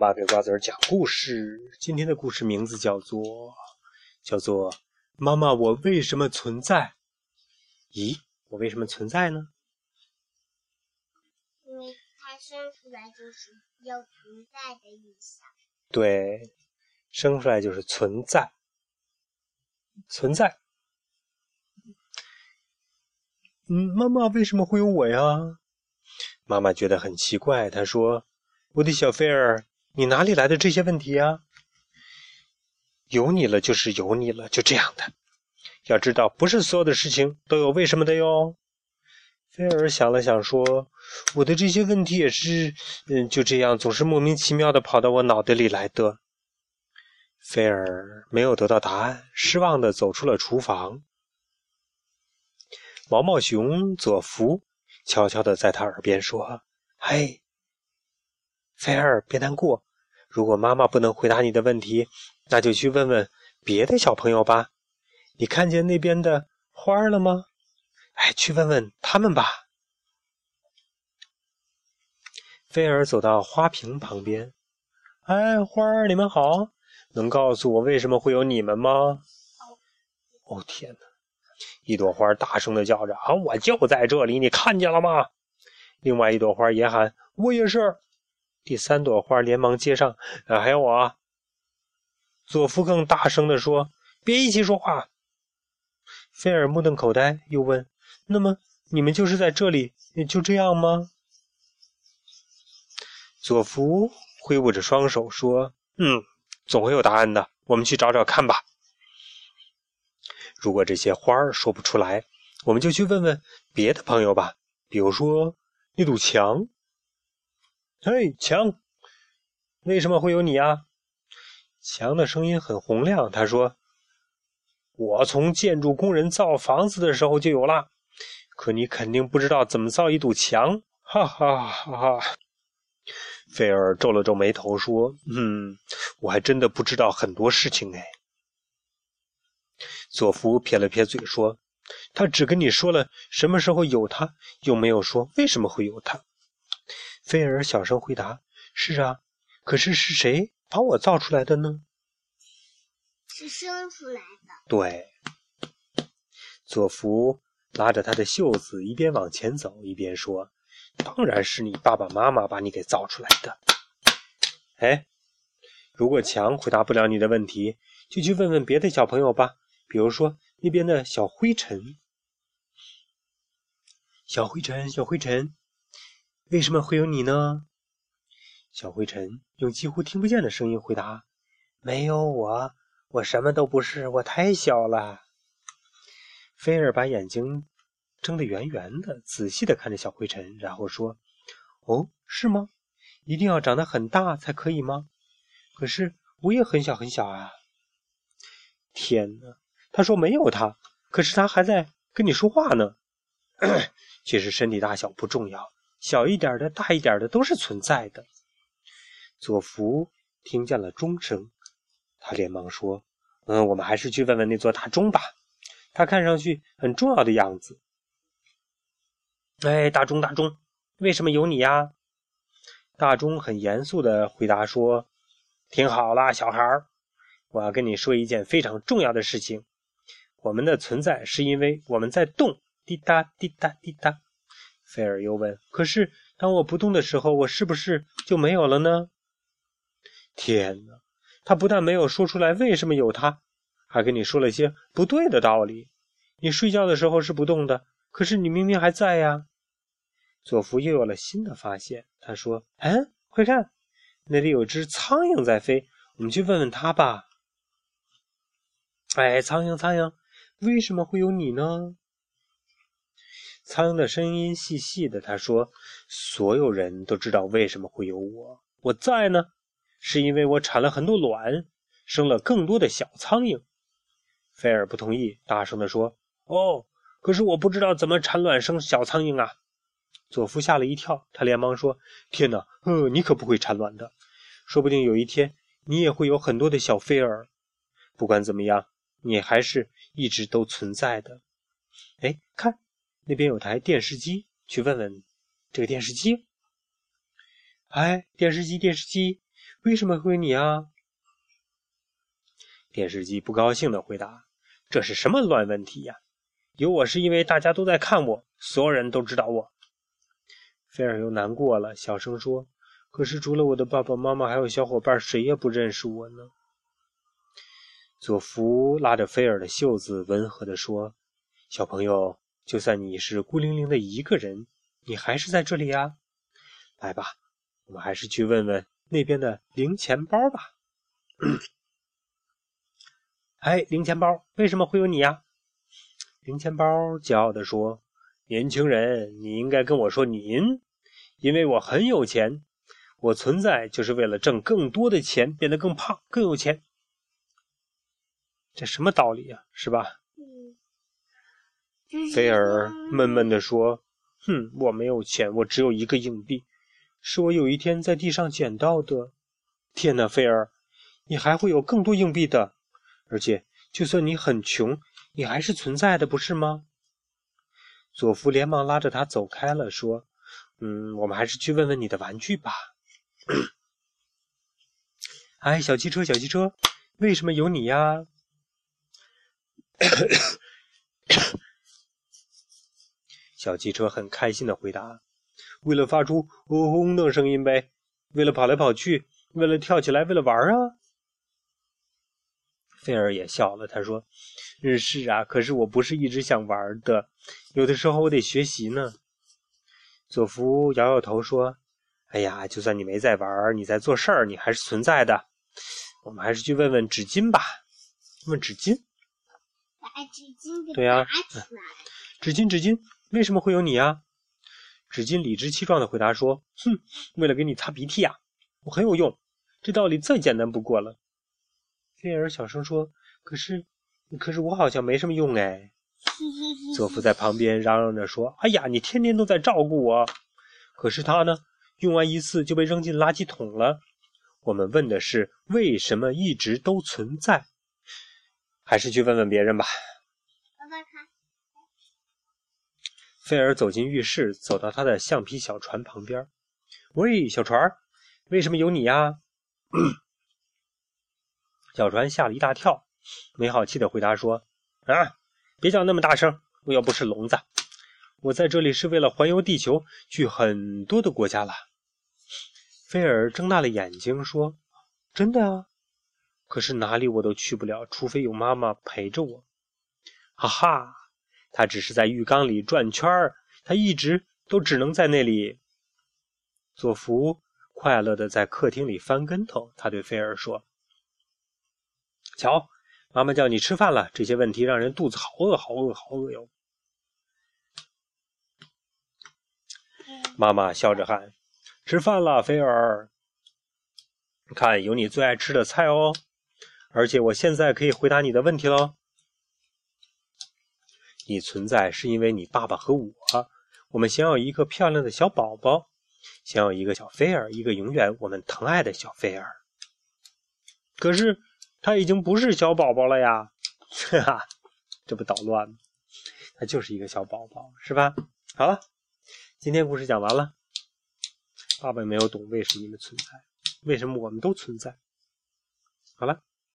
爸给瓜子儿讲故事。今天的故事名字叫做叫做妈妈，我为什么存在？咦，我为什么存在呢？因为它生出来就是有存在的意思。对，生出来就是存在，存在。嗯，妈妈为什么会有我呀？妈妈觉得很奇怪，她说：“我的小菲儿。”你哪里来的这些问题呀？有你了就是有你了，就这样的。要知道，不是所有的事情都有为什么的哟。菲尔想了想说：“我的这些问题也是，嗯，就这样，总是莫名其妙的跑到我脑袋里来的。”菲尔没有得到答案，失望的走出了厨房。毛毛熊佐夫悄悄的在他耳边说：“嘿。”菲尔，别难过。如果妈妈不能回答你的问题，那就去问问别的小朋友吧。你看见那边的花了吗？哎，去问问他们吧。菲尔走到花瓶旁边。哎，花儿，你们好。能告诉我为什么会有你们吗？哦，天哪！一朵花大声的叫着：“啊，我就在这里，你看见了吗？”另外一朵花也喊：“我也是。”第三朵花连忙接上：“啊，还有我。”佐夫更大声地说：“别一起说话。”菲尔目瞪口呆，又问：“那么你们就是在这里，就这样吗？”佐夫挥舞着双手说：“嗯，总会有答案的。我们去找找看吧。如果这些花儿说不出来，我们就去问问别的朋友吧，比如说那堵墙。”嘿，强，为什么会有你啊？强的声音很洪亮。他说：“我从建筑工人造房子的时候就有了，可你肯定不知道怎么造一堵墙。”哈哈哈哈！菲尔皱了皱眉头说：“嗯，我还真的不知道很多事情哎。”佐夫撇了撇嘴说：“他只跟你说了什么时候有他，又没有说为什么会有他。”菲尔小声回答：“是啊，可是是谁把我造出来的呢？是生出来的。”对。佐夫拉着他的袖子，一边往前走，一边说：“当然是你爸爸妈妈把你给造出来的。”哎，如果强回答不了你的问题，就去问问别的小朋友吧，比如说那边的小灰尘。小灰尘，小灰尘。为什么会有你呢？小灰尘用几乎听不见的声音回答：“没有我，我什么都不是，我太小了。”菲尔把眼睛睁得圆圆的，仔细的看着小灰尘，然后说：“哦，是吗？一定要长得很大才可以吗？可是我也很小很小啊！”天哪！他说没有他，可是他还在跟你说话呢。其实身体大小不重要。小一点的、大一点的都是存在的。佐福听见了钟声，他连忙说：“嗯，我们还是去问问那座大钟吧，它看上去很重要的样子。”哎，大钟，大钟，为什么有你呀？大钟很严肃的回答说：“听好了，小孩儿，我要跟你说一件非常重要的事情。我们的存在是因为我们在动，滴答滴答滴答。”菲尔又问：“可是，当我不动的时候，我是不是就没有了呢？”天哪！他不但没有说出来为什么有他，还跟你说了些不对的道理。你睡觉的时候是不动的，可是你明明还在呀。佐夫又有了新的发现，他说：“嗯，快看，那里有只苍蝇在飞，我们去问问他吧。”哎，苍蝇，苍蝇，为什么会有你呢？苍蝇的声音细细的，他说：“所有人都知道为什么会有我，我在呢，是因为我产了很多卵，生了更多的小苍蝇。”菲尔不同意，大声的说：“哦，可是我不知道怎么产卵生小苍蝇啊！”佐夫吓了一跳，他连忙说：“天哪，呃，你可不会产卵的，说不定有一天你也会有很多的小菲儿。不管怎么样，你还是一直都存在的。哎，看。”那边有台电视机，去问问这个电视机。哎，电视机，电视机，为什么会你啊？电视机不高兴的回答：“这是什么乱问题呀？有我是因为大家都在看我，所有人都知道我。”菲尔又难过了，小声说：“可是除了我的爸爸妈妈还有小伙伴，谁也不认识我呢。”佐夫拉着菲尔的袖子，温和地说：“小朋友，就算你是孤零零的一个人，你还是在这里呀。来吧，我们还是去问问那边的零钱包吧。”哎，零钱包，为什么会有你呀？零钱包骄傲地说：“年轻人，你应该跟我说您，因为我很有钱，我存在就是为了挣更多的钱，变得更胖，更有钱。”这什么道理呀，是吧？菲尔闷闷地说：“哼，我没有钱，我只有一个硬币，是我有一天在地上捡到的。天哪，菲尔，你还会有更多硬币的，而且就算你很穷，你还是存在的，不是吗？”佐夫连忙拉着他走开了，说：“嗯，我们还是去问问你的玩具吧。哎，小汽车，小汽车，为什么有你呀？” 小汽车很开心的回答：“为了发出轰轰的声音呗，为了跑来跑去，为了跳起来，为了玩啊。”菲尔也笑了，他说：“嗯，是啊，可是我不是一直想玩的，有的时候我得学习呢。”佐夫摇摇头说：“哎呀，就算你没在玩，你在做事儿，你还是存在的。我们还是去问问纸巾吧，问纸巾。”把纸巾给对呀拿起来。纸巾，纸巾，为什么会有你啊？纸巾理直气壮的回答说：“哼，为了给你擦鼻涕呀，我很有用，这道理再简单不过了。”菲尔小声说：“可是，可是我好像没什么用哎。”佐夫在旁边嚷嚷着说：“哎呀，你天天都在照顾我，可是他呢，用完一次就被扔进垃圾桶了。我们问的是为什么一直都存在，还是去问问别人吧。”菲尔走进浴室，走到他的橡皮小船旁边。“喂，小船，为什么有你呀？” 小船吓了一大跳，没好气的回答说：“啊，别叫那么大声，我又不是聋子。我在这里是为了环游地球，去很多的国家了。”菲尔睁大了眼睛说：“真的啊？可是哪里我都去不了，除非有妈妈陪着我。”哈哈，他只是在浴缸里转圈儿，他一直都只能在那里。佐福快乐的在客厅里翻跟头，他对菲尔说：“瞧，妈妈叫你吃饭了。这些问题让人肚子好饿，好饿，好饿哟。”妈妈笑着喊：“吃饭了，菲尔！看，有你最爱吃的菜哦。而且我现在可以回答你的问题喽。你存在是因为你爸爸和我，我们想要一个漂亮的小宝宝，想要一个小菲尔，一个永远我们疼爱的小菲尔。可是他已经不是小宝宝了呀，哈哈，这不捣乱吗？他就是一个小宝宝，是吧？好了，今天故事讲完了。爸爸没有懂为什么你们存在，为什么我们都存在。好了。